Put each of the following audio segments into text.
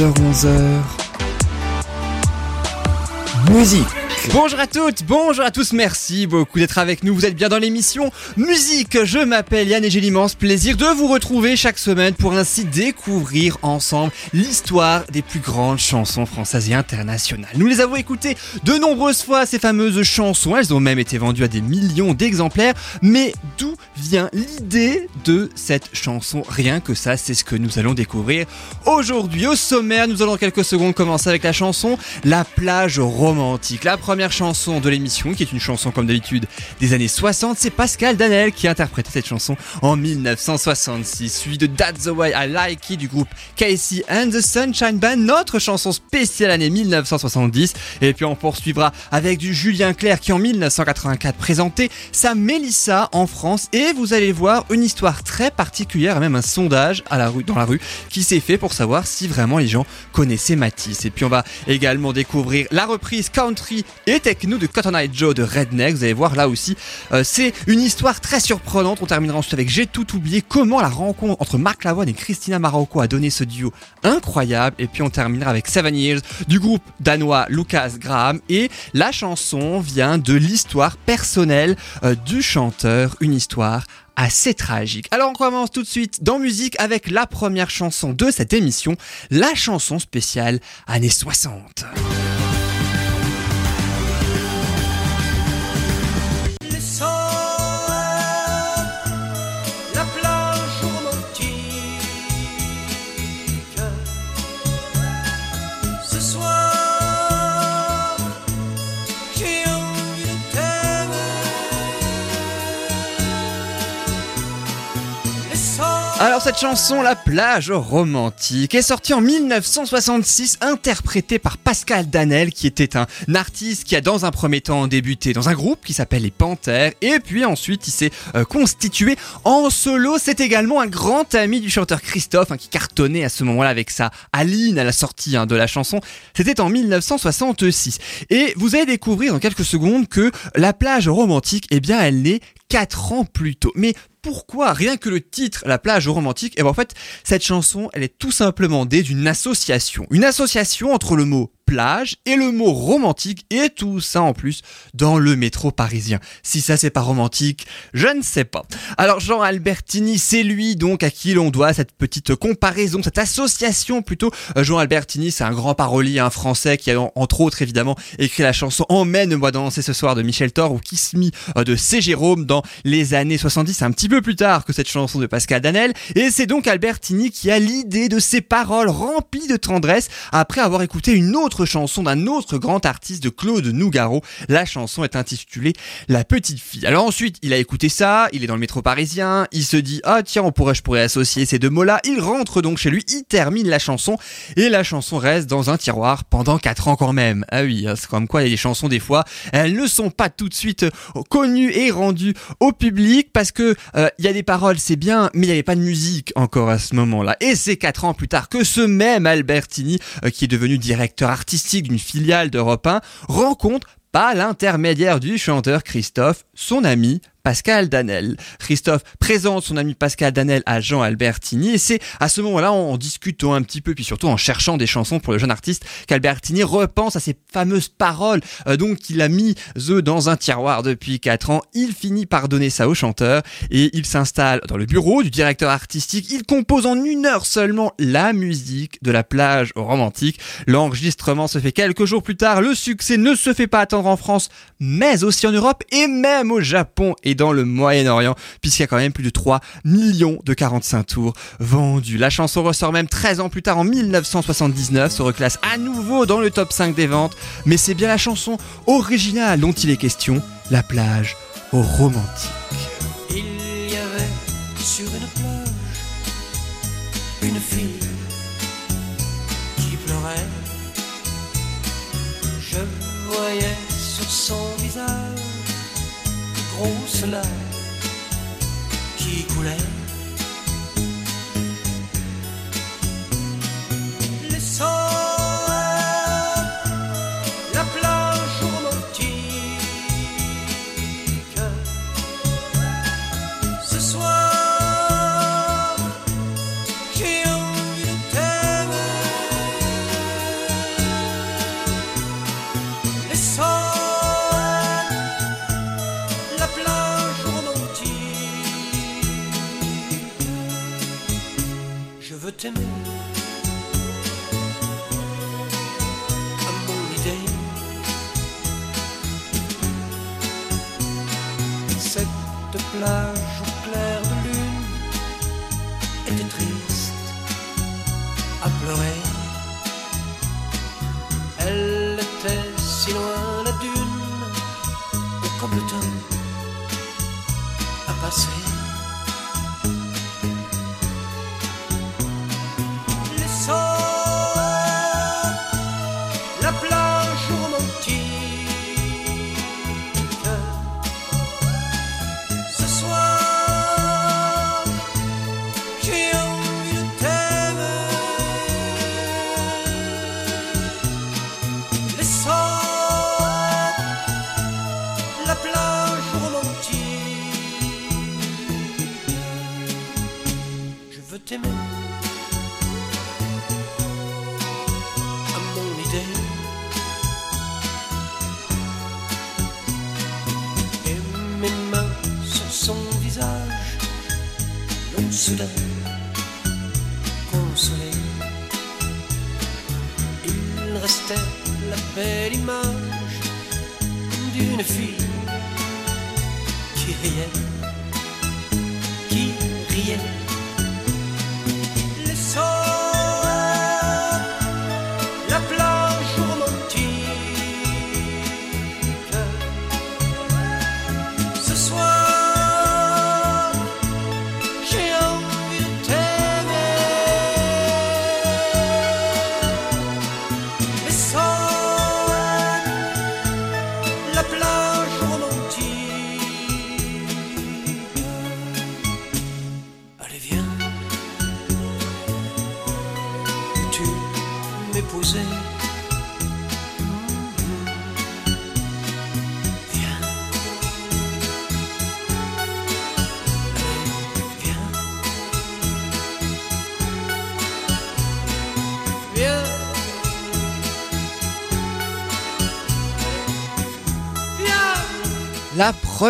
10h-11h Musique Bonjour à toutes, bonjour à tous, merci beaucoup d'être avec nous. Vous êtes bien dans l'émission Musique. Je m'appelle Yann et j'ai l'immense plaisir de vous retrouver chaque semaine pour ainsi découvrir ensemble l'histoire des plus grandes chansons françaises et internationales. Nous les avons écoutées de nombreuses fois, ces fameuses chansons. Elles ont même été vendues à des millions d'exemplaires. Mais d'où vient l'idée de cette chanson? Rien que ça, c'est ce que nous allons découvrir aujourd'hui. Au sommaire, nous allons en quelques secondes commencer avec la chanson La plage romantique. Chanson de l'émission, qui est une chanson comme d'habitude des années 60, c'est Pascal Danel qui a interprété cette chanson en 1966, suivi de That's the Way I Like It du groupe Casey and the Sunshine Band, notre chanson spéciale année 1970. Et puis on poursuivra avec du Julien Clerc qui en 1984 présentait sa Mélissa en France. Et vous allez voir une histoire très particulière, même un sondage à la rue, dans la rue qui s'est fait pour savoir si vraiment les gens connaissaient Matisse. Et puis on va également découvrir la reprise country et techno de Cotton Eye Joe de Redneck. Vous allez voir là aussi, euh, c'est une histoire très surprenante. On terminera ensuite avec J'ai tout oublié. Comment la rencontre entre Marc Lavoine et Christina Marocco a donné ce duo incroyable. Et puis on terminera avec Seven Years du groupe danois Lucas Graham. Et la chanson vient de l'histoire personnelle euh, du chanteur, une histoire assez tragique. Alors on commence tout de suite dans musique avec la première chanson de cette émission, la chanson spéciale années 60. Alors cette chanson, La plage romantique, est sortie en 1966, interprétée par Pascal Danel, qui était un artiste qui a dans un premier temps débuté dans un groupe qui s'appelle les Panthères, et puis ensuite il s'est euh, constitué en solo. C'est également un grand ami du chanteur Christophe, hein, qui cartonnait à ce moment-là avec sa Aline à la sortie hein, de la chanson. C'était en 1966. Et vous allez découvrir dans quelques secondes que La plage romantique, eh bien elle naît 4 ans plus tôt. Mais pourquoi rien que le titre La plage romantique Et ben en fait, cette chanson, elle est tout simplement d'une association. Une association entre le mot plage et le mot romantique et tout ça en plus dans le métro parisien. Si ça c'est pas romantique, je ne sais pas. Alors Jean Albertini, c'est lui donc à qui l'on doit cette petite comparaison, cette association plutôt. Euh, Jean Albertini, c'est un grand parolier un français qui a en- entre autres évidemment écrit la chanson Emmène-moi danser ce soir de Michel Thor ou Kiss Me euh, de C. Jérôme dans les années 70, un petit peu plus tard que cette chanson de Pascal Danel. Et c'est donc Albertini qui a l'idée de ces paroles remplies de tendresse après avoir écouté une autre chanson d'un autre grand artiste de Claude Nougaro. La chanson est intitulée La petite fille. Alors ensuite, il a écouté ça, il est dans le métro parisien, il se dit ah tiens on pourrait je pourrais associer ces deux mots-là. Il rentre donc chez lui, il termine la chanson et la chanson reste dans un tiroir pendant 4 ans quand même. Ah oui, hein, c'est comme quoi des chansons des fois, elles ne sont pas tout de suite euh, connues et rendues au public parce que euh, il y a des paroles, c'est bien, mais il n'y avait pas de musique encore à ce moment-là. Et c'est 4 ans plus tard que ce même Albertini, euh, qui est devenu directeur artistique d'une filiale d'Europe 1, rencontre par l'intermédiaire du chanteur Christophe, son ami Pascal Danel. Christophe présente son ami Pascal Danel à Jean Albertini et c'est à ce moment-là, en discutant un petit peu, puis surtout en cherchant des chansons pour le jeune artiste, qu'Albertini repense à ces fameuses paroles euh, donc qu'il a mis eux dans un tiroir depuis 4 ans. Il finit par donner ça au chanteur et il s'installe dans le bureau du directeur artistique. Il compose en une heure seulement la musique de la plage romantique. L'enregistrement se fait quelques jours plus tard. Le succès ne se fait pas attendre en France, mais aussi en Europe et même au Japon dans le Moyen-Orient, puisqu'il y a quand même plus de 3 millions de 45 tours vendus. La chanson ressort même 13 ans plus tard en 1979, se reclasse à nouveau dans le top 5 des ventes, mais c'est bien la chanson originale dont il est question, La plage romantique. Il y avait sur une plage une fille qui pleurait. Je voyais sur son visage larmes qui coulaient. T'aimer à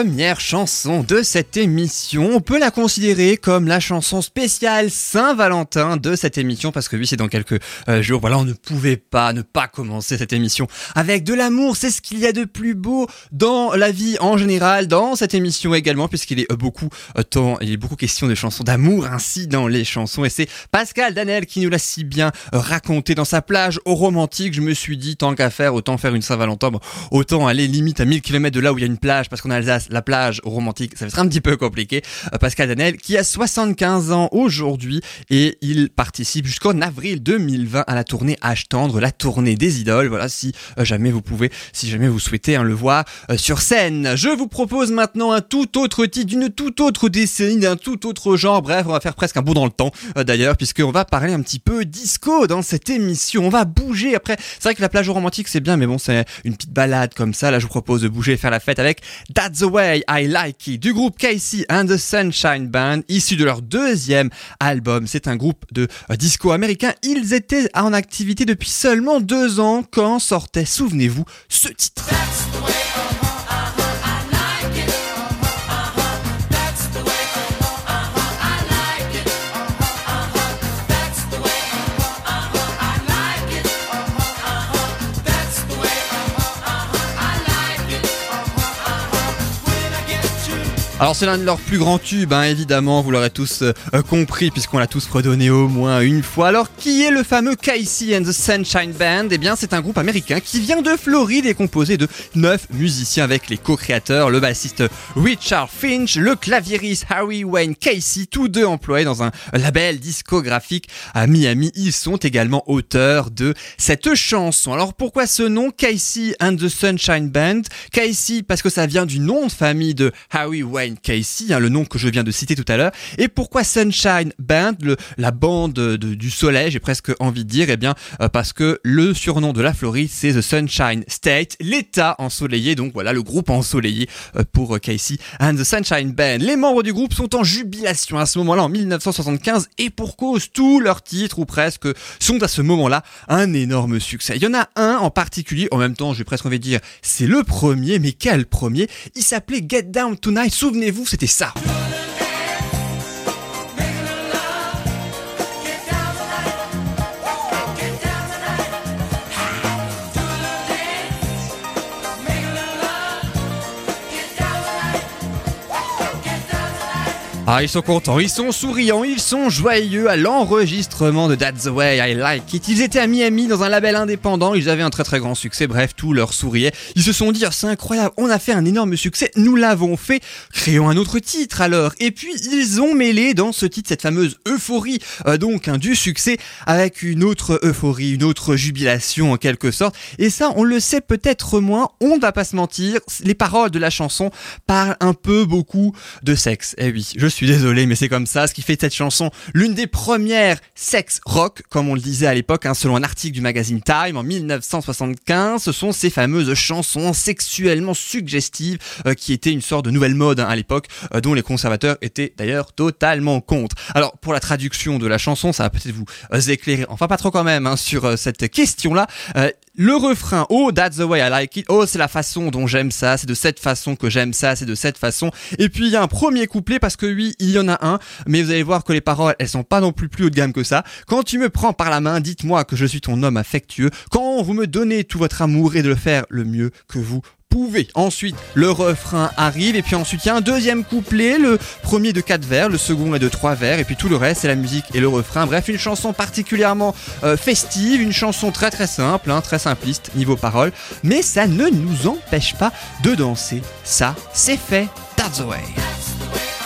première chanson de cette émission, on peut la considérer comme la chanson spéciale Saint-Valentin de cette émission parce que oui, c'est dans quelques euh, jours. Voilà, on ne pouvait pas ne pas commencer cette émission avec de l'amour. C'est ce qu'il y a de plus beau dans la vie en général, dans cette émission également, puisqu'il est euh, beaucoup euh, temps, il est beaucoup question de chansons d'amour ainsi dans les chansons. Et c'est Pascal Danel qui nous l'a si bien raconté dans sa plage au romantique. Je me suis dit, tant qu'à faire, autant faire une Saint-Valentin, autant aller limite à 1000 km de là où il y a une plage, parce qu'en Alsace, la plage romantique, ça va être un petit peu compliqué. Euh, Pascal Danel, qui a 75 ans aujourd'hui, et il participe jusqu'en avril 2020 à la tournée H Tendre, la tournée des idoles. Voilà, si euh, jamais vous pouvez, si jamais vous souhaitez hein, le voir euh, sur scène. Je vous propose maintenant un tout autre titre, d'une toute autre décennie, d'un tout autre genre. Bref, on va faire presque un bout dans le temps, d'ailleurs, puisqu'on va parler un petit peu disco dans cette émission. On va bouger après. C'est vrai que la plage romantique, c'est bien, mais bon, c'est une petite balade comme ça. Là, je vous propose de bouger et faire la fête avec That's the Way I Like It du groupe Casey and the Sunshine Band, issu de leur deuxième album. C'est un groupe de euh, disco américain. Ils étaient en activité depuis seulement deux ans quand sortait, souvenez-vous, ce titre. Alors c'est l'un de leurs plus grands tubes, hein, évidemment, vous l'aurez tous euh, compris puisqu'on l'a tous redonné au moins une fois. Alors qui est le fameux Casey and the Sunshine Band? Eh bien c'est un groupe américain qui vient de Floride et composé de neuf musiciens avec les co-créateurs, le bassiste Richard Finch, le claviériste Harry Wayne Casey, tous deux employés dans un label discographique à Miami. Ils sont également auteurs de cette chanson. Alors pourquoi ce nom Casey and the Sunshine Band? Casey parce que ça vient du nom de famille de Harry Wayne Casey, hein, le nom que je viens de citer tout à l'heure. Et pourquoi Sunshine Band, la bande de- du soleil, j'ai presque envie de dire, eh bien euh, parce que le surnom de la Floride c'est The Sunshine State, l'État ensoleillé. Donc voilà le groupe ensoleillé euh, pour euh, Casey and the Sunshine Band. Les membres du groupe sont en jubilation à ce moment-là en 1975 et pour cause tous leurs titres ou presque sont à ce moment-là un énorme succès. Il y en a un en particulier, en même temps j'ai presque envie de dire c'est le premier, mais quel premier? Il s'appelait Get Down Tonight, souvenez-vous c'était ça. Ah, ils sont contents, ils sont souriants, ils sont joyeux à l'enregistrement de That's the Way I Like It. Ils étaient à Miami dans un label indépendant, ils avaient un très très grand succès, bref, tout leur souriait. Ils se sont dit, oh, c'est incroyable, on a fait un énorme succès, nous l'avons fait, créons un autre titre alors. Et puis ils ont mêlé dans ce titre cette fameuse euphorie, euh, donc hein, du succès, avec une autre euphorie, une autre jubilation en quelque sorte. Et ça, on le sait peut-être moins, on ne va pas se mentir, les paroles de la chanson parlent un peu beaucoup de sexe. Eh oui, je suis désolé, mais c'est comme ça, ce qui fait cette chanson l'une des premières sex rock, comme on le disait à l'époque, hein, selon un article du magazine Time en 1975. Ce sont ces fameuses chansons sexuellement suggestives euh, qui étaient une sorte de nouvelle mode hein, à l'époque, euh, dont les conservateurs étaient d'ailleurs totalement contre. Alors pour la traduction de la chanson, ça va peut-être vous euh, éclairer, enfin pas trop quand même, hein, sur cette question-là. Le refrain, oh that's the way I like it, oh c'est la façon dont j'aime ça, c'est de cette façon que j'aime ça, c'est de cette façon. Et puis il y a un premier couplet parce que oui, il y en a un, mais vous allez voir que les paroles, elles sont pas non plus plus haut de gamme que ça. Quand tu me prends par la main, dites-moi que je suis ton homme affectueux. Quand vous me donnez tout votre amour et de le faire le mieux que vous pouvez. Ensuite, le refrain arrive et puis ensuite il y a un deuxième couplet, le premier de quatre vers, le second est de trois vers et puis tout le reste c'est la musique et le refrain. Bref, une chanson particulièrement euh, festive, une chanson très très simple, hein, très simpliste niveau parole, mais ça ne nous empêche pas de danser. Ça, c'est fait. That's the way.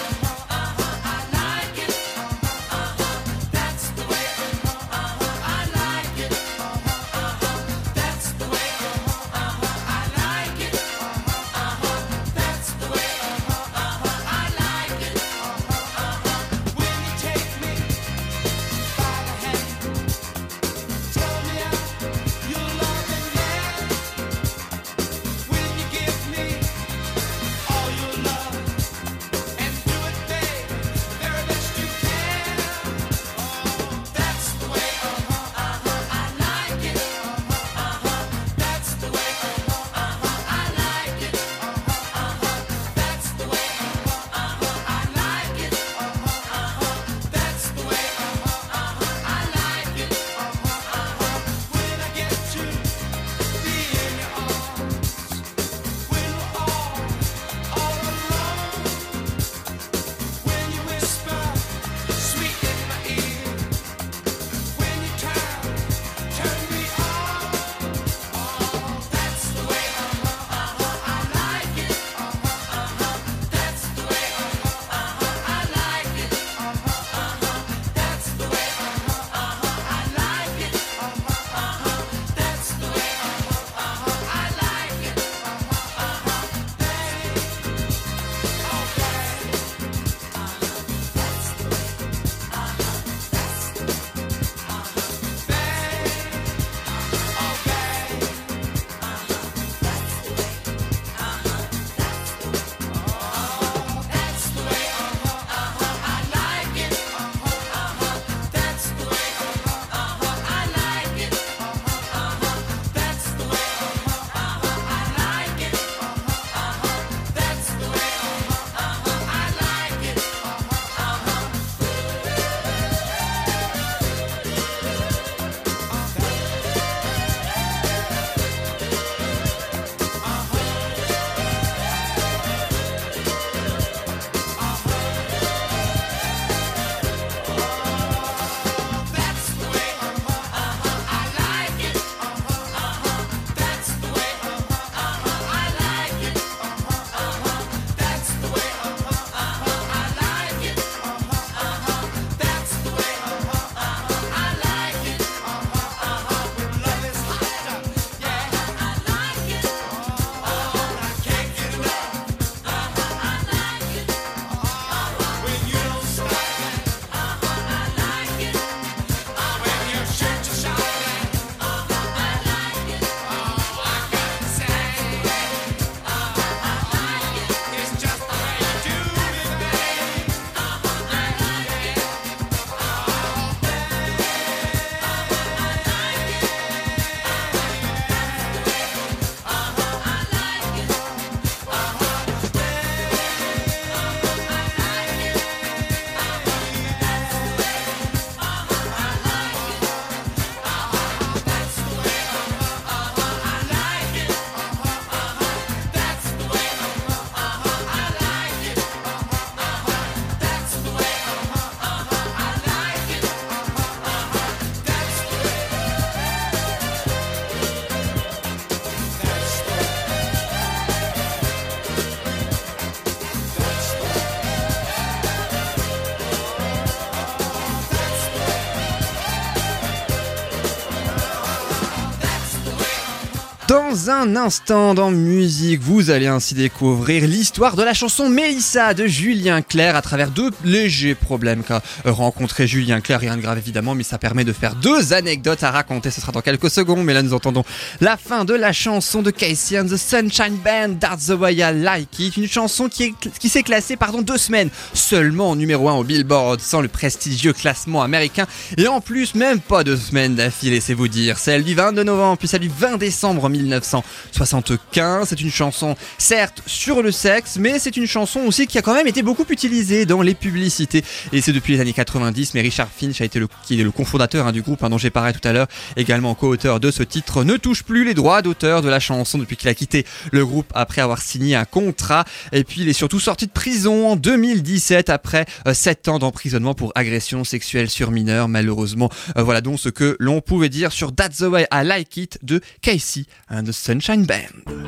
Dans Un instant dans musique, vous allez ainsi découvrir l'histoire de la chanson Mélissa de Julien Clerc à travers deux légers problèmes qu'a rencontré Julien Clerc, rien de grave évidemment, mais ça permet de faire deux anecdotes à raconter, ce sera dans quelques secondes, mais là nous entendons la fin de la chanson de Casey and the Sunshine Band, That's the Way I Like It, une chanson qui, est, qui s'est classée pardon, deux semaines seulement en numéro 1 au Billboard sans le prestigieux classement américain, et en plus même pas deux semaines d'affilée, c'est vous dire, celle du 22 novembre puis celle du 20 décembre 1975. C'est une chanson, certes, sur le sexe, mais c'est une chanson aussi qui a quand même été beaucoup utilisée dans les publicités. Et c'est depuis les années 90, mais Richard Finch a été le, qui est le cofondateur hein, du groupe hein, dont j'ai parlé tout à l'heure, également co-auteur de ce titre, ne touche plus les droits d'auteur de la chanson depuis qu'il a quitté le groupe après avoir signé un contrat. Et puis il est surtout sorti de prison en 2017 après 7 euh, ans d'emprisonnement pour agression sexuelle sur mineurs. Malheureusement, euh, voilà donc ce que l'on pouvait dire sur That's the Way I Like It de Casey the Sunshine Band.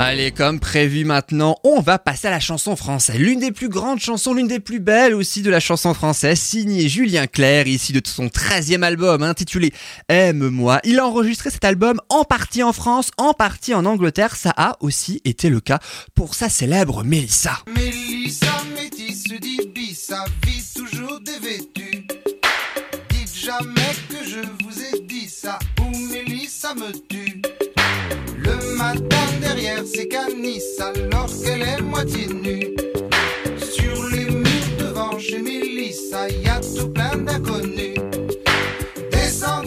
Allez, comme prévu maintenant, on va passer à la chanson française. L'une des plus grandes chansons, l'une des plus belles aussi de la chanson française, signée Julien Clerc, ici de son 13e album intitulé Aime-moi. Il a enregistré cet album en partie en France, en partie en Angleterre. Ça a aussi été le cas pour sa célèbre Mélissa. Mélissa, métisse, dit sa vie toujours dévêtue. Dites jamais Mélissa me tue. Le matin derrière ses canisses, alors qu'elle est moitié nue.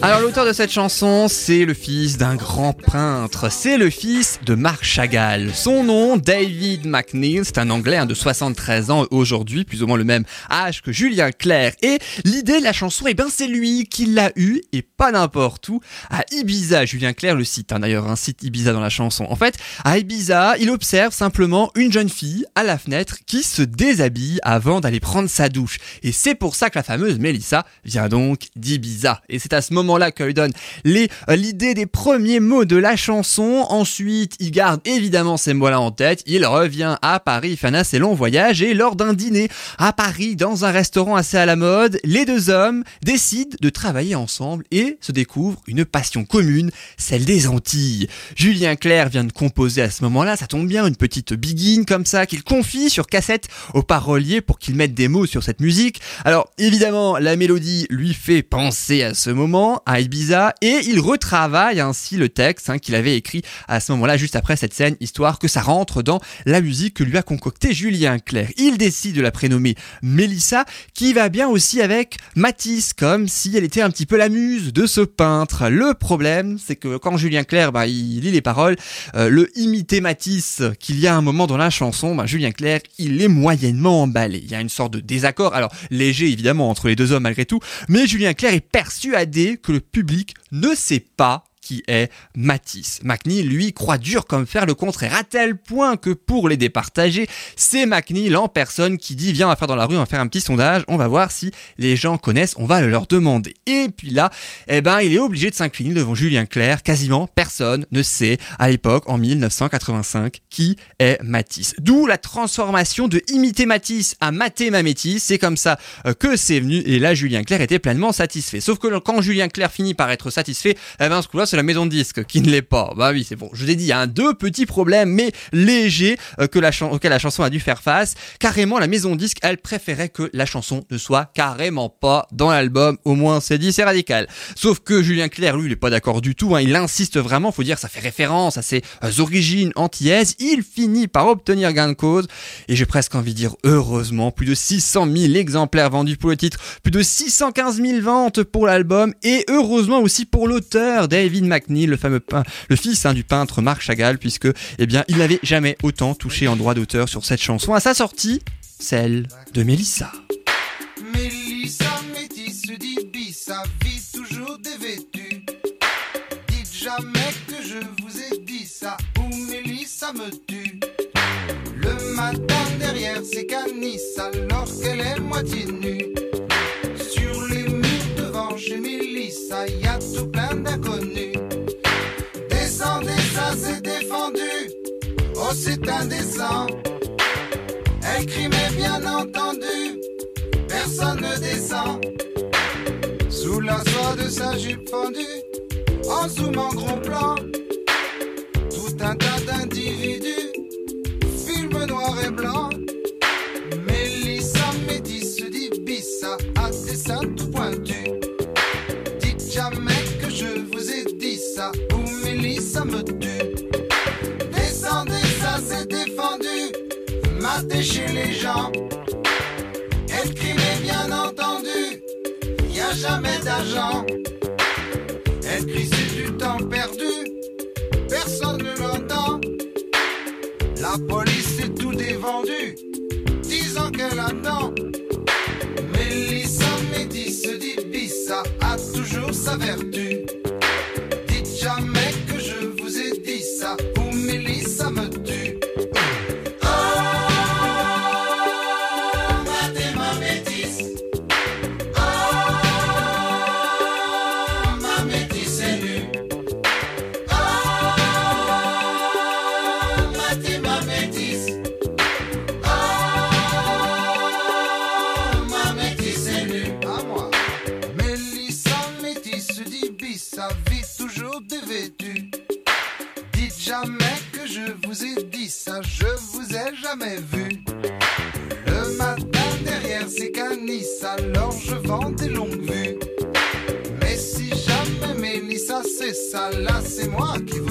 Alors l'auteur de cette chanson, c'est le fils d'un grand peintre, c'est le fils de Marc Chagall. Son nom, David McNeil, c'est un Anglais hein, de 73 ans aujourd'hui, plus ou moins le même âge que Julien Clerc. Et l'idée de la chanson, eh ben c'est lui qui l'a eu, et pas n'importe où, à Ibiza. Julien Clerc le cite, hein, d'ailleurs, un site Ibiza dans la chanson. En fait, à Ibiza, il observe simplement une jeune fille à la fenêtre qui se déshabille avant d'aller prendre sa douche. Et c'est pour ça que la fameuse Melissa vient donc d'Ibiza. Et c'est à ce moment là que donne euh, l'idée des premiers mots de la chanson. Ensuite, il garde évidemment ces mots-là en tête. Il revient à Paris, un assez long voyage et lors d'un dîner à Paris, dans un restaurant assez à la mode, les deux hommes décident de travailler ensemble et se découvrent une passion commune, celle des Antilles. Julien Clerc vient de composer à ce moment-là, ça tombe bien, une petite biguine comme ça qu'il confie sur cassette au parolier pour qu'il mette des mots sur cette musique. Alors évidemment, la mélodie lui fait penser à ce moment, à Ibiza et il retravaille ainsi le texte hein, qu'il avait écrit à ce moment-là, juste après cette scène, histoire que ça rentre dans la musique que lui a concocté Julien Clerc. Il décide de la prénommer Mélissa, qui va bien aussi avec Matisse, comme si elle était un petit peu la muse de ce peintre. Le problème, c'est que quand Julien Clerc, il lit les paroles, euh, le imiter Matisse qu'il y a un moment dans la chanson, bah, Julien Clerc, il est moyennement emballé. Il y a une sorte de désaccord, alors léger évidemment entre les deux hommes malgré tout, mais Julien Clerc est persuadé que le public ne sait pas qui est Matisse. McNeil, lui, croit dur comme faire le contraire, à tel point que pour les départager, c'est McNeil en personne qui dit viens on va faire dans la rue, on va faire un petit sondage, on va voir si les gens connaissent, on va le leur demander. Et puis là, eh ben, il est obligé de s'incliner devant Julien Clerc, quasiment personne ne sait à l'époque, en 1985, qui est Matisse. D'où la transformation de imiter Matisse à mater Mamétis, c'est comme ça euh, que c'est venu, et là Julien Clerc était pleinement satisfait. Sauf que quand Julien Clerc finit par être satisfait, eh ben, ce coup-là, c'est la maison disque qui ne l'est pas. Bah oui, c'est bon. Je vous ai dit, il y a un deux petits problèmes, mais légers, euh, que la auxquels la chanson a dû faire face. Carrément, la maison disque, elle préférait que la chanson ne soit carrément pas dans l'album. Au moins, c'est dit, c'est radical. Sauf que Julien Clerc, lui, il est pas d'accord du tout. Hein. Il insiste vraiment. Faut dire, ça fait référence à ses euh, origines antillaises. Il finit par obtenir gain de cause. Et j'ai presque envie de dire, heureusement, plus de 600 000 exemplaires vendus pour le titre, plus de 615 000 ventes pour l'album, et heureusement aussi pour l'auteur, David McNeil, le fameux le fils hein, du peintre Marc Chagall, puisque eh bien il n'avait jamais autant touché en droit d'auteur sur cette chanson à sa sortie, celle de Mélissa. Mélissa métisse dit sa vie toujours dévêtue. Dites jamais que je vous ai dit ça, ou Mélissa me tue. Le matin derrière ses canisses, alors qu'elle est moitié nue. C'est indécent. Elle crie, mais bien entendu, personne ne descend. Sous la soie de sa jupe fendue, En zoom en gros plan, tout un tas d'individus, film noir et blanc. Mélissa métisse dit bissa à dessin tout pointu. Dites jamais que je vous ai dit ça, ou Mélissa me tue. Chez les gens. Elle criait bien entendu, y a jamais d'argent. Elle crie c'est du temps perdu, personne ne l'entend. La police est tout dévendu, disant qu'elle attend. Mélissa Métis dit Bissa a toujours sa vertu. Ça, là c'est moi qui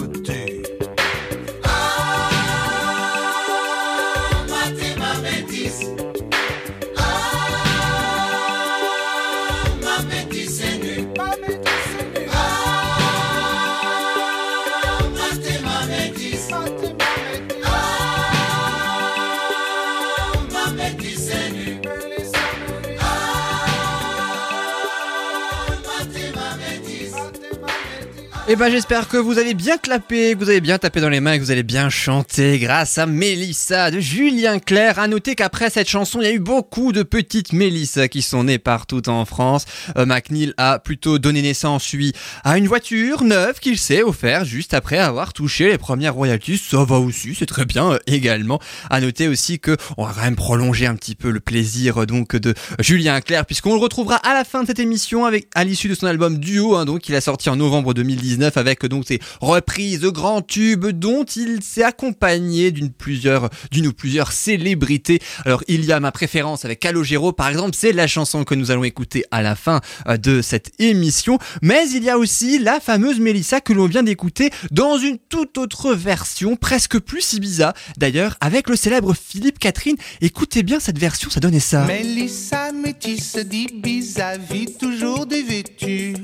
Eh ben j'espère que vous avez bien clappé, que vous avez bien tapé dans les mains et que vous allez bien chanter grâce à Mélissa de Julien Clerc. À noter qu'après cette chanson, il y a eu beaucoup de petites Mélissa qui sont nées partout en France. Euh, McNeil a plutôt donné naissance, lui, à une voiture neuve qu'il s'est offert juste après avoir touché les premières royalties. Ça va aussi, c'est très bien euh, également. À noter aussi que on va quand même prolonger un petit peu le plaisir euh, donc de Julien Clerc puisqu'on le retrouvera à la fin de cette émission avec à l'issue de son album Duo hein, donc qu'il a sorti en novembre 2019 avec donc ses reprises grands tubes dont il s'est accompagné d'une plusieurs d'une ou plusieurs célébrités. Alors il y a ma préférence avec Calogero par exemple, c'est la chanson que nous allons écouter à la fin euh, de cette émission, mais il y a aussi la fameuse Mélissa que l'on vient d'écouter dans une toute autre version, presque plus Ibiza d'ailleurs avec le célèbre Philippe Catherine. Écoutez bien cette version, ça donnait ça. Mélissa métisse dit vis-à-vis toujours dévêtue.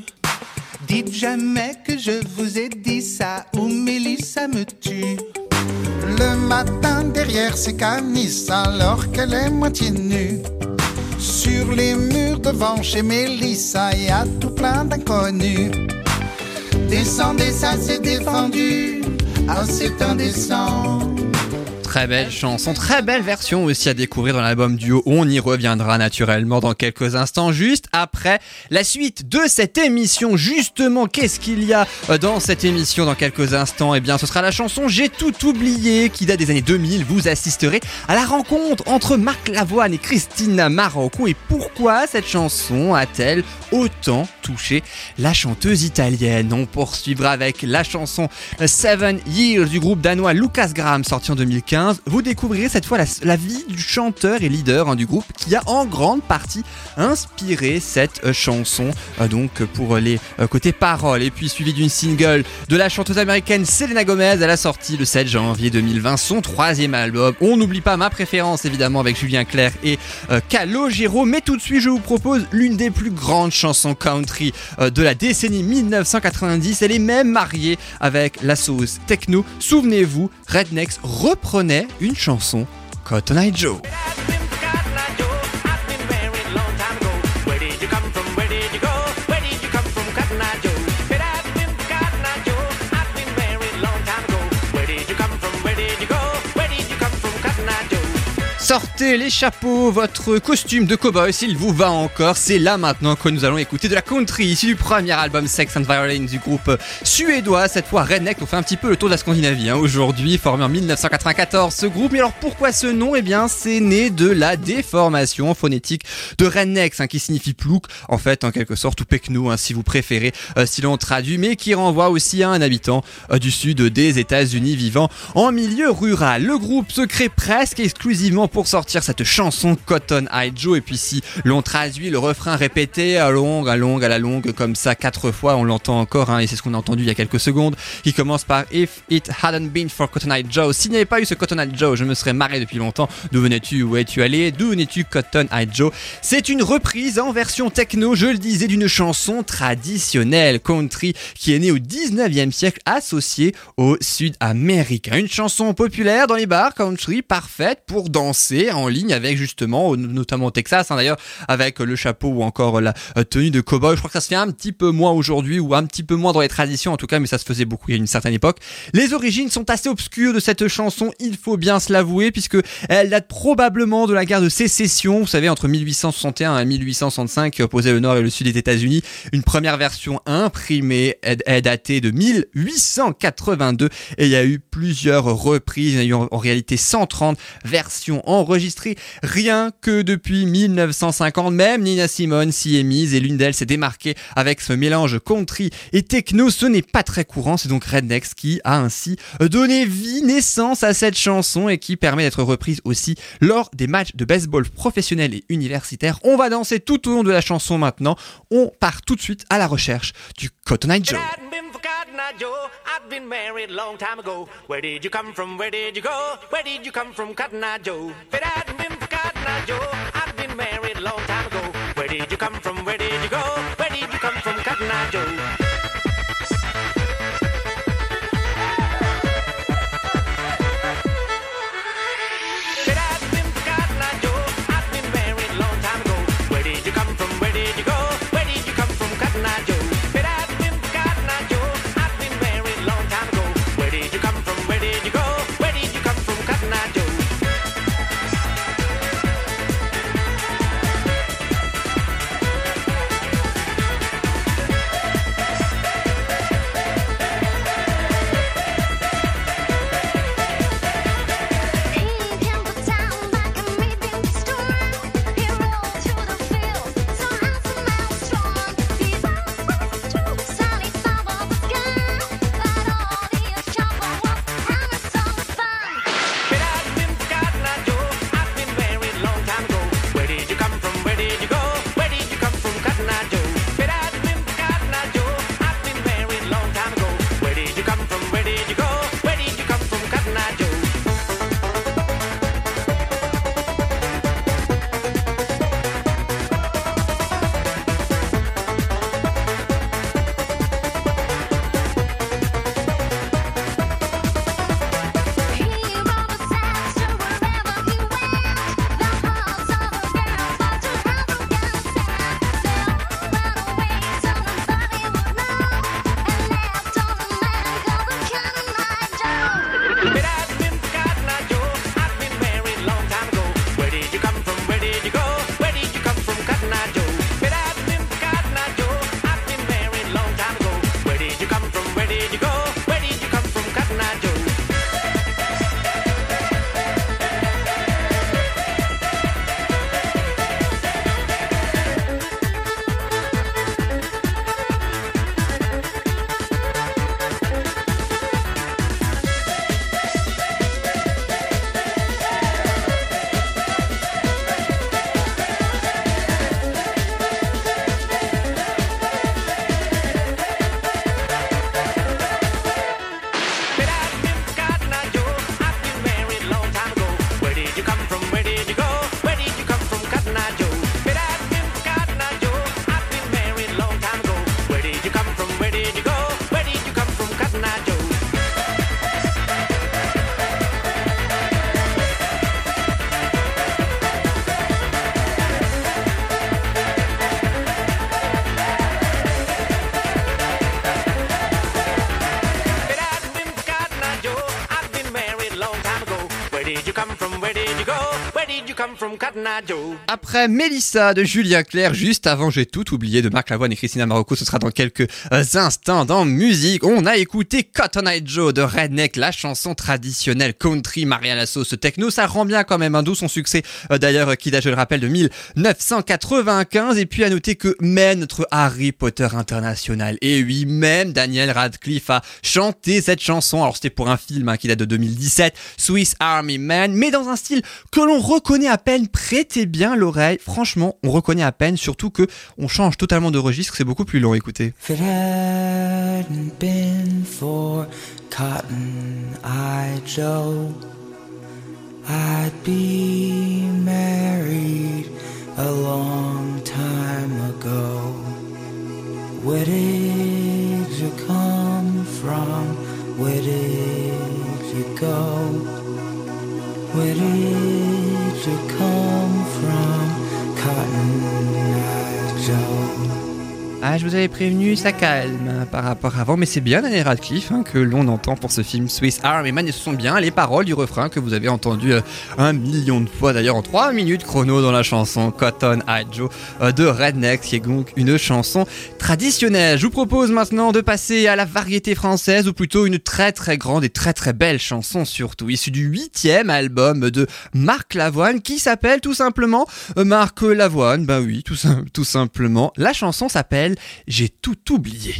Dites jamais que je vous ai dit ça ou Mélissa me tue. Le matin derrière ses canis alors qu'elle est moitié nue. Sur les murs devant chez Mélissa, y a tout plein d'inconnus. Descendez, ça c'est défendu. Ah, c'est indécent. Très belle chanson, très belle version aussi à découvrir dans l'album duo. On y reviendra naturellement dans quelques instants, juste après la suite de cette émission. Justement, qu'est-ce qu'il y a euh, dans cette émission dans quelques instants? Eh bien, ce sera la chanson J'ai tout oublié qui date des années 2000. Vous assisterez à la rencontre entre Marc Lavoine et Christina Marocco. Et pourquoi cette chanson a-t-elle autant touché la chanteuse italienne? On poursuivra avec la chanson Seven Years du groupe danois Lucas Graham sorti en 2015. Vous découvrirez cette fois la, vie du chanteur et leader hein, du groupe qui a en grande partie inspiré cette euh, chanson euh, donc pour les euh, côtés paroles et puis suivi d'une single de la chanteuse américaine Selena Gomez elle a sorti le 7 janvier 2020 son troisième album. On n'oublie pas ma préférence évidemment avec Julien Clerc et euh, Calogero mais tout de suite je vous propose l'une des plus grandes chansons country euh, de la décennie 1990 elle est même mariée avec la sauce techno. Souvenez-vous Rednex reprenait une chanson Cotton Eye Joe Sortez les chapeaux, votre costume de cowboy s'il vous va encore. C'est là maintenant que nous allons écouter de la country issue du premier album Sex and Violence du groupe suédois. Cette fois Redneck, on fait un petit peu le tour de la Scandinavie. hein. Aujourd'hui, formé en 1994, ce groupe. Mais alors pourquoi ce nom? Eh bien, c'est né de la déformation phonétique de Redneck, hein, qui signifie plouc, en fait, en quelque sorte, ou pecno, hein, si vous préférez, euh, si l'on traduit, mais qui renvoie aussi à un habitant euh, du sud des États-Unis vivant en milieu rural. Le groupe se crée presque exclusivement pour sortir cette chanson Cotton Eye Joe. Et puis si l'on traduit le refrain répété à longue, à longue, à la longue, comme ça quatre fois, on l'entend encore, hein, et c'est ce qu'on a entendu il y a quelques secondes, qui commence par If it hadn't been for Cotton Eye Joe. S'il n'y avait pas eu ce Cotton Eye Joe, je me serais marré depuis longtemps. D'où venais-tu? Où es-tu allé? D'où venais-tu Cotton Eye Joe? C'est une reprise en version techno, je le disais, d'une chanson traditionnelle country qui est née au 19e siècle associée au sud-américain. Une chanson populaire dans les bars country, parfaite pour danser en ligne avec justement, notamment au Texas hein, d'ailleurs, avec le chapeau ou encore la euh, tenue de cowboy. Je crois que ça se fait un petit peu moins aujourd'hui ou un petit peu moins dans les traditions en tout cas, mais ça se faisait beaucoup il y a une certaine époque. Les origines sont assez obscures de cette chanson, il faut bien se l'avouer, puisque elle date probablement de la guerre de sécession, vous savez, entre 1861 et 1865, qui opposait le nord et le sud des États-Unis. Une première version imprimée est, datée de 1882 et il y a eu plusieurs reprises, il y a eu en, en réalité 130 versions enregistrées, rien que depuis 1950, même Nina Simone s'y est mise et l'une d'elles s'est démarquée avec ce mélange country et techno, ce n'est pas très courant, c'est donc Rednex qui a ainsi donné vie, naissance à cette chanson et qui permet d'être reprise aussi lors des matchs de baseball professionnels et universitaires. On va danser tout au long de la chanson maintenant, on part tout de suite à la recherche du Cotton Eye Joe. Hadn't been for Cotton Eye Joe, I'd been married a long time ago. Where did you come from? Where did you go? Where did you come from, Cotton Eye Joe? Been Joe, I'd been married a long time ago. Where did you come from? Where did you go? Après Mélissa de Julien Clerc, juste avant J'ai tout oublié de Marc Lavoine et Christina Marocco, ce sera dans quelques euh, instants dans musique. On a écouté Cotton Eye Joe de Redneck, la chanson traditionnelle country Maria la sauce techno. Ça rend bien quand même un doux son succès euh, d'ailleurs euh, qui date, je le rappelle, de 1995. Et puis à noter que même notre Harry Potter international, et oui, même Daniel Radcliffe a chanté cette chanson. Alors c'était pour un film hein, qui date de 2017, Swiss Army Man, mais dans un style que l'on reconnaît à peine. Prêtez bien l'oreille. Franchement, on reconnaît à peine, surtout que on change totalement de registre. C'est beaucoup plus long. Écoutez. Where from, Cotton Eye Joe? Ah, je vous avais prévenu, ça calme hein, par rapport à avant, mais c'est bien Daniel Radcliffe hein, que l'on entend pour ce film Swiss Army Man, et ce sont bien les paroles du refrain que vous avez entendu euh, un million de fois d'ailleurs en 3 minutes chrono dans la chanson Cotton Eye Joe euh, de Redneck, qui est donc une chanson traditionnelle. Je vous propose maintenant de passer à la variété française, ou plutôt une très très grande et très très belle chanson surtout, issue du huitième album de Marc Lavoine, qui s'appelle tout simplement euh, Marc Lavoine, bah oui, tout, tout simplement. La chanson s'appelle J'ai tout oublié.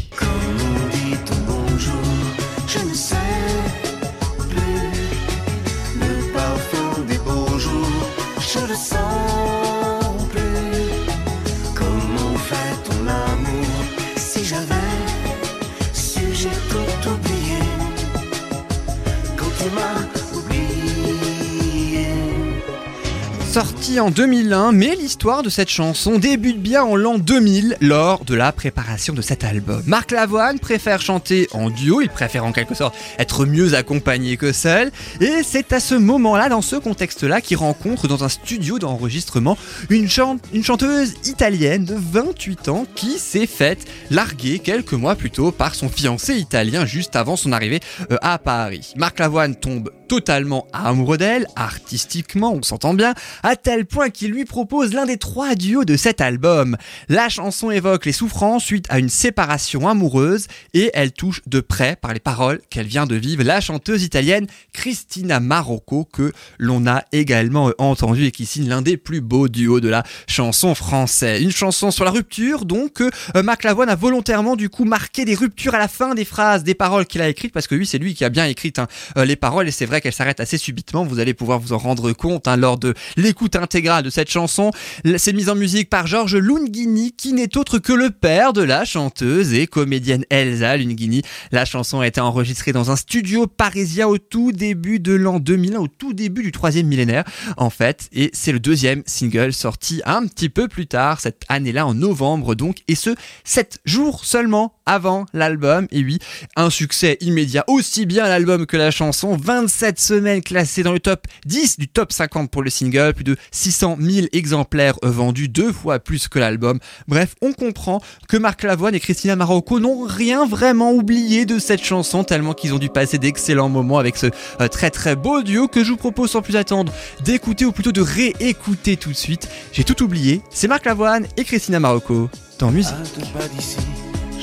Sorti en 2001, mais l'histoire de cette chanson débute bien en l'an 2000 lors de la préparation de cet album. Marc Lavoine préfère chanter en duo, il préfère en quelque sorte être mieux accompagné que seul, et c'est à ce moment-là, dans ce contexte-là, qu'il rencontre dans un studio d'enregistrement une chanteuse italienne de 28 ans qui s'est faite larguer quelques mois plus tôt par son fiancé italien juste avant son arrivée euh, à Paris. Marc Lavoine tombe totalement amoureux d'elle, artistiquement, on s'entend bien, à tel point qu'il lui propose l'un des trois duos de cet album. La chanson évoque les souffrances suite à une séparation amoureuse et elle touche de près par les paroles qu'elle vient de vivre la chanteuse italienne Christina Marocco que l'on a également euh, entendu et qui signe l'un des plus beaux duos de la chanson française. Une chanson sur la rupture donc que euh, Marc Lavoine a volontairement du coup marqué des ruptures à la fin des phrases, des paroles qu'il a écrites parce que lui c'est lui qui a bien écrit hein, euh, les paroles et c'est vrai qu'elles s'arrêtent assez subitement. Vous allez pouvoir vous en rendre compte hein, lors de l'écoute intégrale de cette chanson. C'est mise en musique par Georges Lunghini qui n'est autre que le père de la chanteuse et comédienne Elsa Lunghini. La chanson a été enregistrée dans un studio parisien au tout début de l'an 2000, au tout début du troisième millénaire en fait, et c'est le deuxième single sorti un petit peu plus tard cette année-là en novembre donc, et ce 7 jours seulement avant l'album. Et oui, un succès immédiat aussi bien l'album que la chanson. 27 semaines classées dans le top 10 du top 50 pour le single, plus de 600 000 exemplaires vendus, deux fois plus que l'album. Bref, on comprend que Marc Lavoine et Christina Marocco n'ont rien vraiment oublié de cette chanson, tellement qu'ils ont dû passer d'excellents moments avec ce euh, très très beau duo que je vous propose sans plus attendre d'écouter ou plutôt de réécouter tout de suite. J'ai tout oublié, c'est Marc Lavoine et Christina Marocco dans Musique.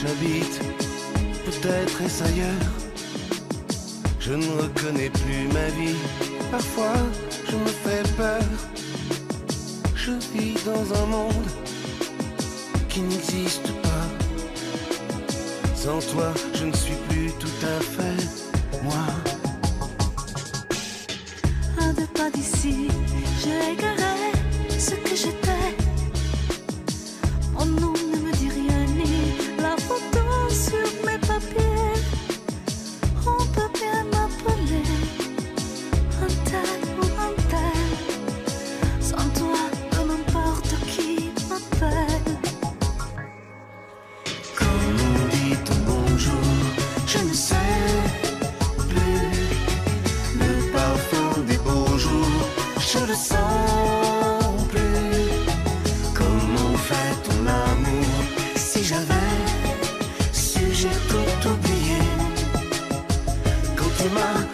J'habite, peut-être est-ce ailleurs. Je ne reconnais plus ma vie, parfois je me fais peur. Je vis dans un monde qui n'existe pas. Sans toi, je ne suis plus tout à fait moi. À deux pas d'ici, j'ai égaré ce que j'étais. Sur mes papiers. On peut bien m'appeler un tel ou un tel. Sans toi, peu n'importe qui m'appelle. Comme on dit ton bonjour, je ne sais plus le parfum des beaux jours, je le sens quand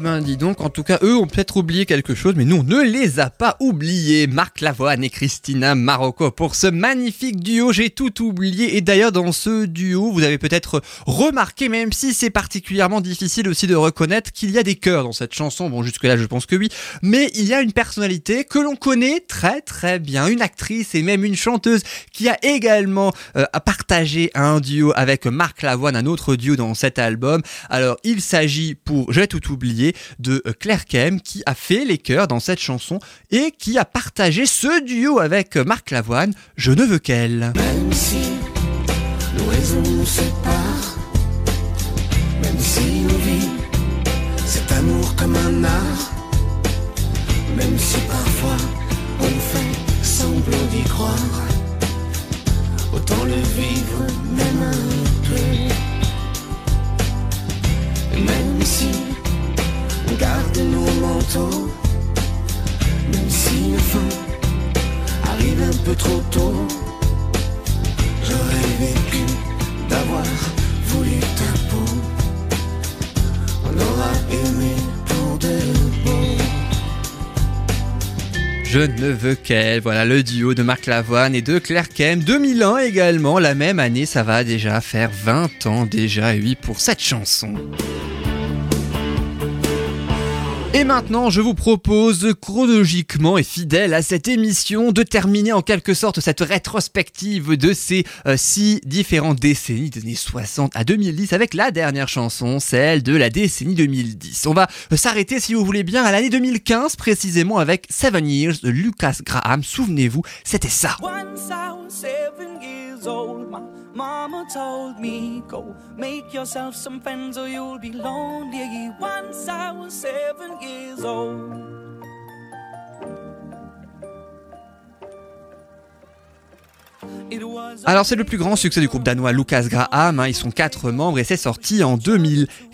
ben dis donc, en tout cas, eux ont peut-être oublié quelque chose, mais nous, on ne les a pas oubliés. Marc Lavoine et Christina Marocco pour ce magnifique duo, j'ai tout oublié. Et d'ailleurs, dans ce duo, vous avez peut-être remarqué, même si c'est particulièrement difficile aussi de reconnaître qu'il y a des chœurs dans cette chanson. Bon, jusque-là, je pense que oui. Mais il y a une personnalité que l'on connaît très très bien, une actrice et même une chanteuse qui a également euh, partagé un duo avec Marc Lavoine, un autre duo dans cet album. Alors, il s'agit pour J'ai tout oublié de euh, Claire Kem qui a fait les chœurs dans cette chanson et qui a partagé ce duo avec euh, Marc Lavoine, Je ne veux qu'elle. Même si raisons nous séparent, même si nos vies, cet amour comme un art, même si parfois on fait semblant d'y croire, autant le vivre même un peu. Même si on garde nos manteaux, même si la fin arrive un peu trop tôt. J'aurais vécu d'avoir voulu ta peau. On aura aimé pour de bon. Je ne veux qu'elle. Voilà le duo de Marc Lavoine et de Claire Kem. 2001 également, la même année, ça va déjà faire 20 ans déjà, oui, pour cette chanson. Et maintenant, je vous propose, chronologiquement et fidèle à cette émission, de terminer en quelque sorte cette rétrospective de ces euh, six différentes décennies, des années 60 à 2010, avec la dernière chanson, celle de la décennie 2010. On va euh, s'arrêter, si vous voulez bien, à l'année 2015, précisément avec Seven Years de Lucas Graham. Souvenez-vous, c'était ça. Seven years old, mama told me, Go make yourself some friends or you'll be lonely. Once I was seven years old. Alors c'est le plus grand succès du groupe danois Lucas Graham, hein, ils sont quatre membres et c'est sorti en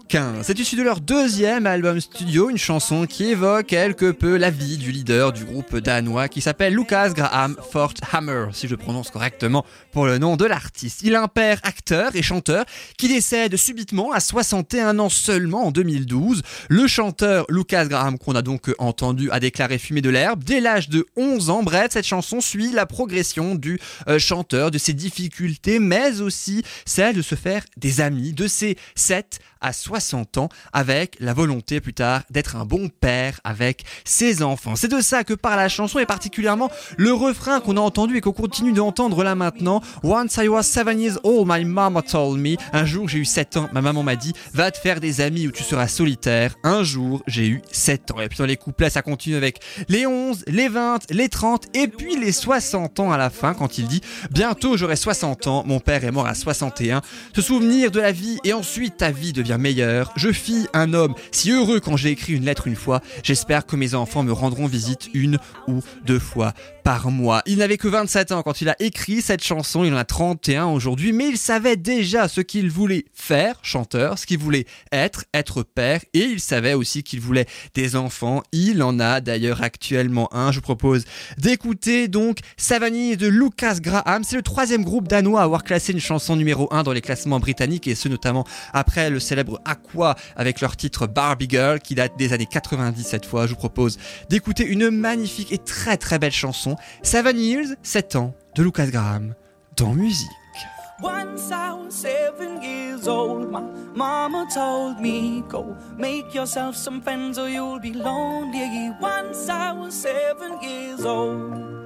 2015. C'est issu de leur deuxième album studio, une chanson qui évoque quelque peu la vie du leader du groupe danois qui s'appelle Lucas Graham Forthammer, si je prononce correctement pour le nom de l'artiste. Il est un père acteur et chanteur qui décède subitement à 61 ans seulement en 2012. Le chanteur Lucas Graham qu'on a donc entendu a déclaré fumer de l'herbe dès l'âge de 11 ans. Bref, cette chanson suit la progression du euh, chanteur, de ses difficultés, mais aussi celle de se faire des amis, de ses 7 à 60 60 ans avec la volonté plus tard d'être un bon père avec ses enfants. C'est de ça que parle la chanson et particulièrement le refrain qu'on a entendu et qu'on continue d'entendre là maintenant. Once I was seven years old, my mama told me. Un jour j'ai eu 7 ans, ma maman m'a dit va te faire des amis ou tu seras solitaire. Un jour j'ai eu 7 ans. Et puis dans les couplets ça continue avec les 11, les 20, les 30 et puis les 60 ans à la fin quand il dit bientôt j'aurai 60 ans, mon père est mort à 61. Se souvenir de la vie et ensuite ta vie devient meilleure. Je fis un homme si heureux quand j'ai écrit une lettre une fois. J'espère que mes enfants me rendront visite une ou deux fois par mois. Il n'avait que 27 ans quand il a écrit cette chanson, il en a 31 aujourd'hui, mais il savait déjà ce qu'il voulait faire, chanteur, ce qu'il voulait être, être père, et il savait aussi qu'il voulait des enfants. Il en a d'ailleurs actuellement un. Je vous propose d'écouter donc Savani de Lucas Graham. C'est le troisième groupe danois à avoir classé une chanson numéro 1 dans les classements britanniques, et ce notamment après le célèbre Aqua avec leur titre Barbie Girl qui date des années 90 cette fois. Je vous propose d'écouter une magnifique et très très belle chanson. Seven Years, 7 ans, de Lucas Graham, dans musique. Once I was seven years old, my mama told me, Go make yourself some friends or you'll be lonely. Once I was seven years old.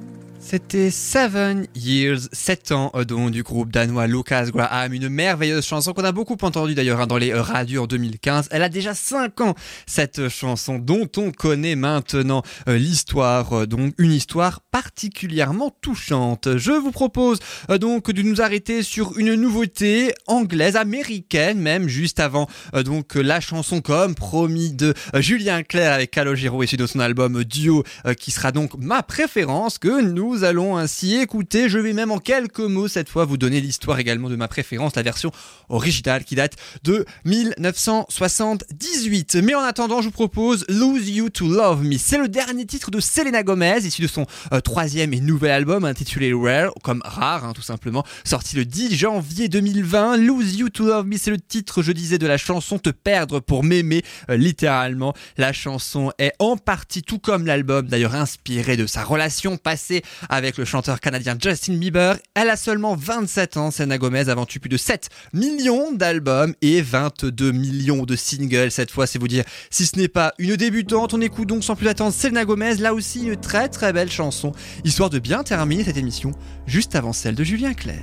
C'était Seven Years, 7 ans euh, donc du groupe danois Lucas Graham, une merveilleuse chanson qu'on a beaucoup entendue d'ailleurs hein, dans les euh, radios en 2015. Elle a déjà 5 ans cette chanson dont on connaît maintenant euh, l'histoire, donc une histoire particulièrement touchante. Je vous propose donc de nous arrêter sur une nouveauté anglaise, américaine même, juste avant donc la chanson comme promis de Julien Clerc avec Calogero issu de son album Duo qui sera donc ma préférence que nous allons ainsi écouter. Je vais même en quelques mots cette fois vous donner l'histoire également de ma préférence, la version originale qui date de 1978. Mais en attendant, je vous propose Lose You to Love Me. C'est le dernier titre de Selena Gomez, issu de son euh, troisième et nouvel album intitulé Rare, comme rare hein, tout simplement, sorti le 10 janvier 2020. Lose You to Love Me, c'est le titre, je disais, de la chanson Te perdre pour m'aimer, euh, littéralement. La chanson est en partie, tout comme l'album, d'ailleurs inspiré de sa relation passée avec le chanteur canadien Justin Bieber. Elle a seulement 27 ans, Selena Gomez a vendu plus de 7 millions d'albums et 22 millions de singles. Cette fois, c'est vous dire si ce n'est pas une débutante. On écoute donc sans plus attendre Selena Gomez, là aussi une très très belle chanson, histoire de bien terminer cette émission juste avant celle de Julien Clerc.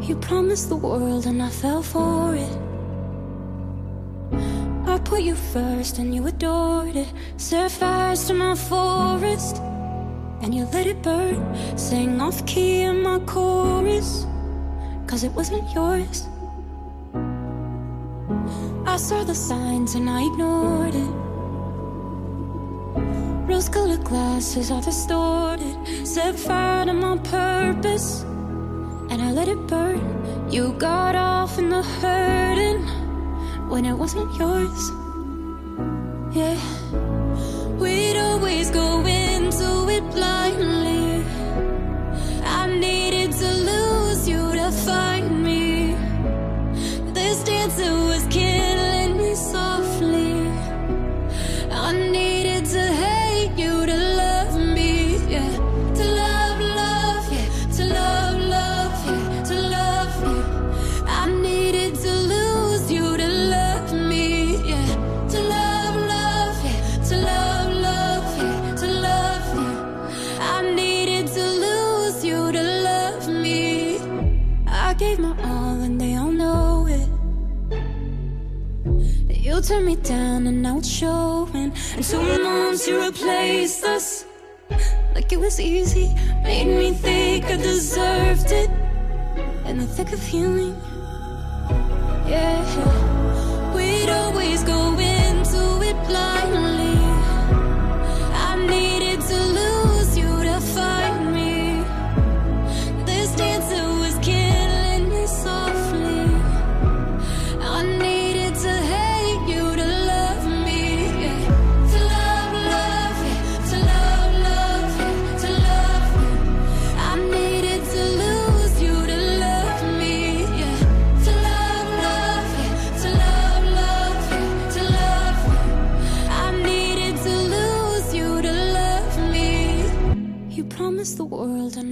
You promised the world and I fell for it. I put you first and you adored it. Set fires to my forest and you let it burn. Sang off key in my chorus, cause it wasn't yours. I saw the signs and I ignored it. Rose colored glasses are distorted. Set fire to my purpose and I let it burn. You got off in the hurting when it wasn't yours. Yeah, we'd always go into it blindly. I needed to lose you to find me. This dancer was killing gave my all and they all know it. You turned me down and now it's showing. And two months you replaced us. Like it was easy, made me think I deserved it. In the thick of healing, yeah. We'd always go into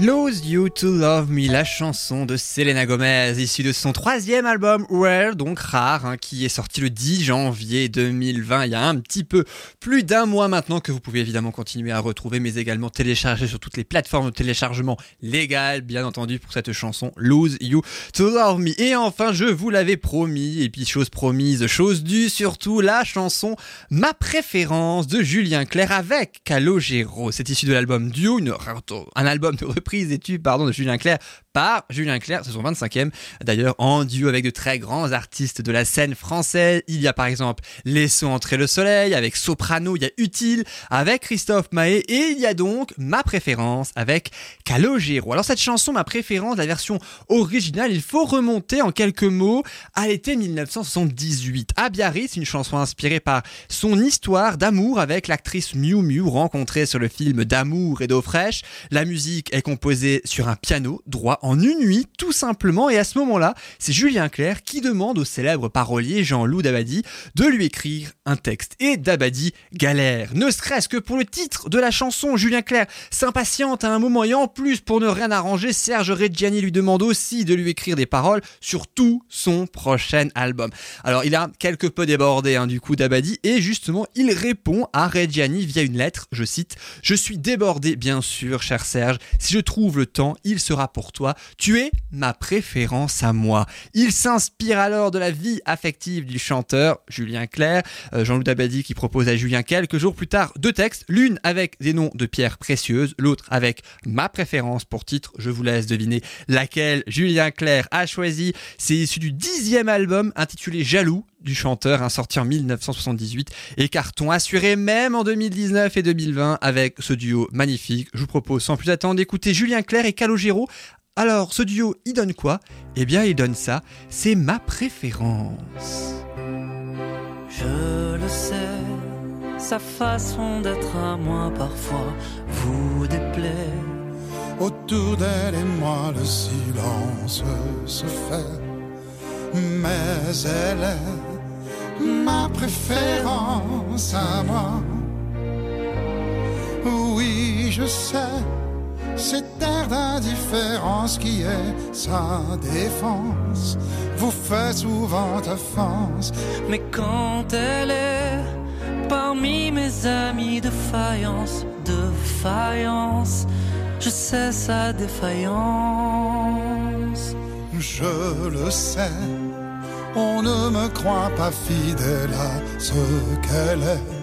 Lose You to Love Me, la chanson de Selena Gomez, issue de son troisième album Rare, donc rare, hein, qui est sorti le 10 janvier 2020, il y a un petit peu plus d'un mois maintenant, que vous pouvez évidemment continuer à retrouver, mais également télécharger sur toutes les plateformes de téléchargement légales, bien entendu, pour cette chanson Lose You to Love Me. Et enfin, je vous l'avais promis, et puis chose promise, chose due, surtout la chanson Ma préférence de Julien Clerc avec Calogero. C'est issu de l'album Duo, un album de reprise tube, pardon, de Julien Clerc, Julien Clerc, c'est son 25e, d'ailleurs en duo avec de très grands artistes de la scène française. Il y a par exemple Laissons entrer le soleil, avec Soprano, il y a Utile, avec Christophe Mahé, et il y a donc ma préférence avec Calogero. Alors cette chanson, ma préférence, la version originale, il faut remonter en quelques mots à l'été 1978. À Biarritz, une chanson inspirée par son histoire d'amour avec l'actrice Miu Miu rencontrée sur le film D'amour et d'eau fraîche. La musique est composée sur un piano droit en une nuit, tout simplement, et à ce moment-là, c'est Julien Clerc qui demande au célèbre parolier Jean-Loup Dabadi de lui écrire un texte. Et Dabadi galère, ne serait-ce que pour le titre de la chanson. Julien Clerc s'impatiente à un moment et en plus, pour ne rien arranger, Serge Reggiani lui demande aussi de lui écrire des paroles sur tout son prochain album. Alors il a quelque peu débordé hein, du coup Dabadi et justement il répond à Reggiani via une lettre, je cite, Je suis débordé bien sûr cher Serge, si je trouve le temps, il sera pour toi, tu es ma préférence à moi. Il s'inspire alors de la vie affective du chanteur Julien Clerc, euh, Jean-Loup Dabadi qui propose à Julien quelques jours plus tard deux textes, l'une avec des noms de pierres précieuses, l'autre avec ma préférence pour titre, je vous laisse deviner laquelle Julien Clerc a choisi. C'est issu du dixième album intitulé Jaloux du chanteur, hein, sorti en 1978 et carton assuré même en 2019 et 2020 avec ce duo magnifique. Je vous propose sans plus attendre d'écouter Julien Clerc et Calogero. Alors ce duo, il donne quoi? Eh bien il donne ça, c'est ma préférence. Je le sais, sa façon d'être à moi parfois vous déplaît. Autour d'elle et moi, le silence se fait. Mais elle est ma préférence à moi. Oui, je sais, cet air d'indifférence qui est sa défense vous fait souvent offense. Mais quand elle est parmi mes amis de faïence, de faïence, je sais sa défaillance. Je le sais, on ne me croit pas fidèle à ce qu'elle est.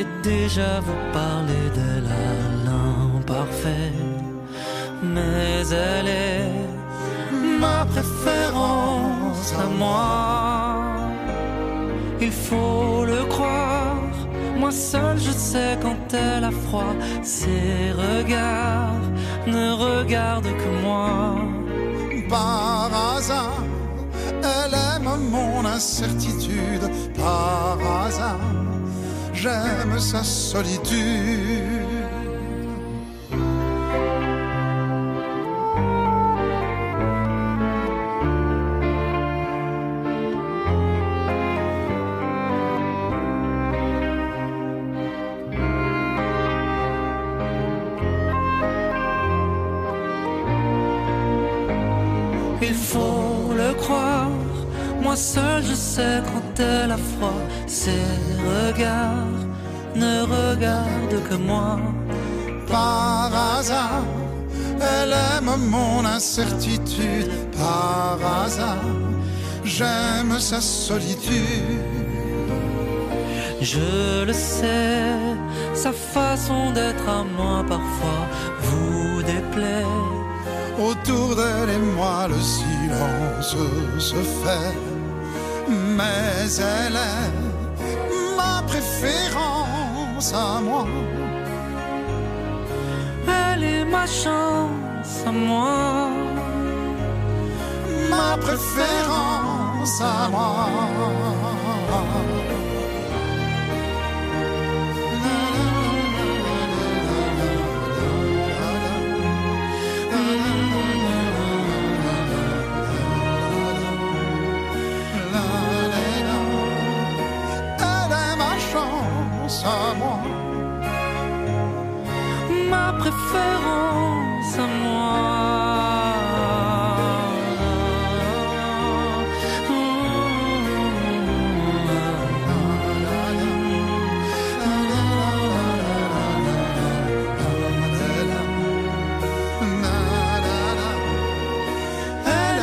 Et déjà vous parlez d'elle à l'imparfait. Mais elle est Ma préférence à moi. Il faut le croire. Moi seul je sais quand elle a froid. Ses regards ne regardent que moi. par hasard. Elle aime mon incertitude par hasard. J'aime sa solitude. Sais quand elle a froid. Ses regards ne regardent que moi. par hasard. Elle aime mon incertitude par hasard. J'aime sa solitude. Je le sais, sa façon d'être à moi parfois vous déplaît. Autour d'elle et moi, le silence se fait. Mais elle est ma préférence à moi. Elle est ma chance à moi. Ma préférence à moi. Préférence à moi. Elle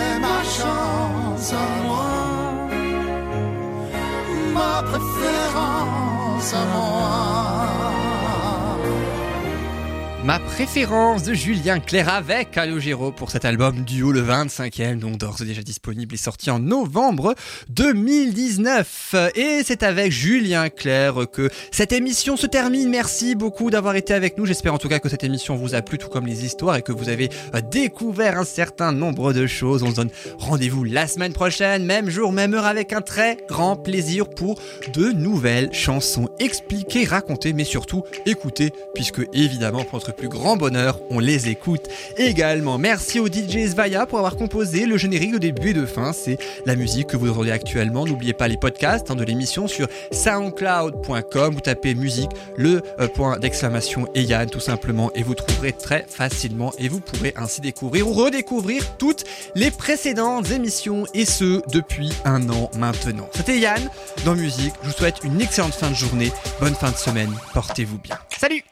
ma préférence de Julien Clerc avec Calogero pour cet album duo le 25e, donc d'ores et déjà disponible et sorti en novembre 2019. Et c'est avec Julien Clerc que cette émission se termine. Merci beaucoup d'avoir été avec nous. J'espère en tout cas que cette émission vous a plu, tout comme les histoires, et que vous avez euh, découvert un certain nombre de choses. On se donne rendez-vous la semaine prochaine, même jour, même heure, avec un très grand plaisir pour de nouvelles chansons expliquées, racontées, mais surtout écoutées, puisque évidemment, pour notre plus grand bonheur, on les écoute également. Merci au DJ Svaya pour avoir composé le générique de début et de fin. C'est la musique que vous entendez actuellement. N'oubliez pas les podcasts hein, de l'émission sur soundcloud.com. Vous tapez musique, le euh, point d'exclamation et Yann tout simplement et vous trouverez très facilement et vous pourrez ainsi découvrir ou redécouvrir toutes les précédentes émissions et ce depuis un an maintenant. C'était Yann dans musique. Je vous souhaite une excellente fin de journée, bonne fin de semaine, portez-vous bien. Salut